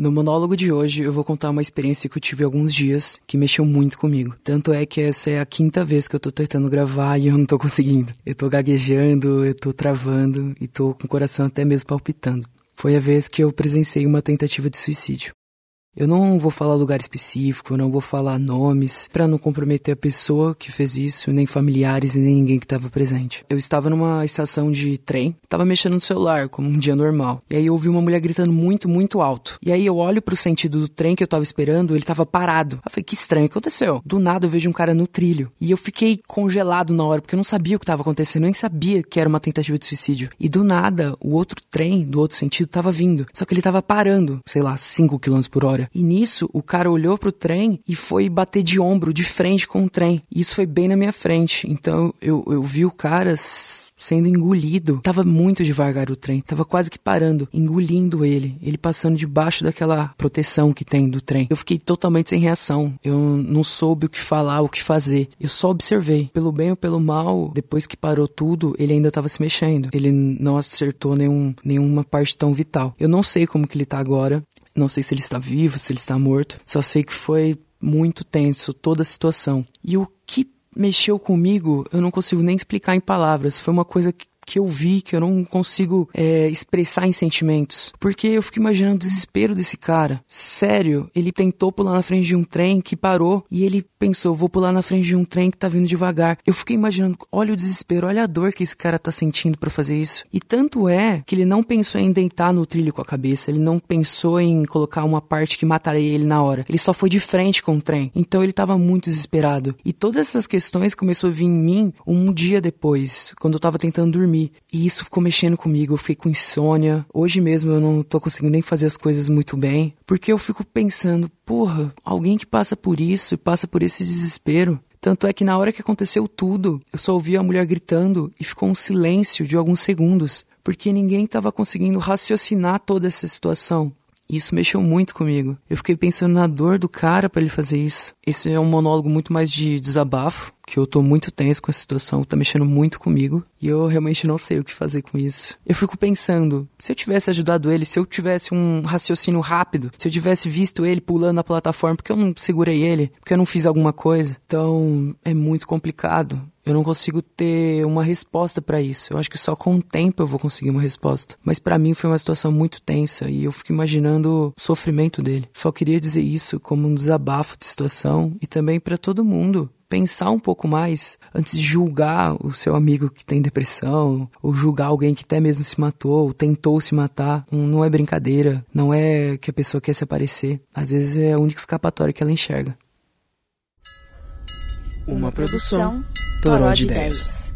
No monólogo de hoje, eu vou contar uma experiência que eu tive alguns dias que mexeu muito comigo. Tanto é que essa é a quinta vez que eu tô tentando gravar e eu não tô conseguindo. Eu tô gaguejando, eu tô travando e tô com o coração até mesmo palpitando. Foi a vez que eu presenciei uma tentativa de suicídio. Eu não vou falar lugar específico, eu não vou falar nomes, para não comprometer a pessoa que fez isso, nem familiares e nem ninguém que estava presente. Eu estava numa estação de trem, estava mexendo no celular, como um dia normal. E aí eu ouvi uma mulher gritando muito, muito alto. E aí eu olho pro sentido do trem que eu tava esperando, ele tava parado. Eu falei, que estranho, o que aconteceu? Do nada eu vejo um cara no trilho. E eu fiquei congelado na hora, porque eu não sabia o que estava acontecendo, nem sabia que era uma tentativa de suicídio. E do nada, o outro trem, do outro sentido, tava vindo. Só que ele tava parando, sei lá, 5 km por hora. E nisso, o cara olhou pro trem e foi bater de ombro, de frente com o trem. E isso foi bem na minha frente. Então eu, eu vi o cara sendo engolido. Tava muito devagar o trem, tava quase que parando, engolindo ele, ele passando debaixo daquela proteção que tem do trem. Eu fiquei totalmente sem reação. Eu não soube o que falar, o que fazer. Eu só observei. Pelo bem ou pelo mal, depois que parou tudo, ele ainda tava se mexendo. Ele não acertou nenhum, nenhuma parte tão vital. Eu não sei como que ele tá agora. Não sei se ele está vivo, se ele está morto. Só sei que foi muito tenso toda a situação. E o que mexeu comigo, eu não consigo nem explicar em palavras. Foi uma coisa que que eu vi, que eu não consigo é, expressar em sentimentos. Porque eu fico imaginando o desespero desse cara. Sério, ele tentou pular na frente de um trem que parou e ele pensou, vou pular na frente de um trem que tá vindo devagar. Eu fiquei imaginando, olha o desespero, olha a dor que esse cara tá sentindo para fazer isso. E tanto é que ele não pensou em deitar no trilho com a cabeça, ele não pensou em colocar uma parte que mataria ele na hora. Ele só foi de frente com o trem. Então ele tava muito desesperado. E todas essas questões começou a vir em mim um dia depois, quando eu tava tentando dormir dormir. E isso ficou mexendo comigo. Eu fiquei com insônia. Hoje mesmo eu não tô conseguindo nem fazer as coisas muito bem. Porque eu fico pensando, porra, alguém que passa por isso e passa por esse desespero. Tanto é que na hora que aconteceu tudo, eu só ouvi a mulher gritando e ficou um silêncio de alguns segundos, porque ninguém estava conseguindo raciocinar toda essa situação. Isso mexeu muito comigo. Eu fiquei pensando na dor do cara para ele fazer isso. Esse é um monólogo muito mais de desabafo, que eu tô muito tenso com a situação, tá mexendo muito comigo, e eu realmente não sei o que fazer com isso. Eu fico pensando, se eu tivesse ajudado ele, se eu tivesse um raciocínio rápido, se eu tivesse visto ele pulando na plataforma, porque eu não segurei ele, porque eu não fiz alguma coisa. Então, é muito complicado. Eu não consigo ter uma resposta para isso. Eu acho que só com o tempo eu vou conseguir uma resposta. Mas para mim foi uma situação muito tensa e eu fico imaginando o sofrimento dele. Só queria dizer isso como um desabafo de situação e também para todo mundo pensar um pouco mais antes de julgar o seu amigo que tem depressão, ou julgar alguém que até mesmo se matou, ou tentou se matar. Não é brincadeira, não é que a pessoa quer se aparecer. Às vezes é a única escapatória que ela enxerga. Uma produção Toró de Ideias.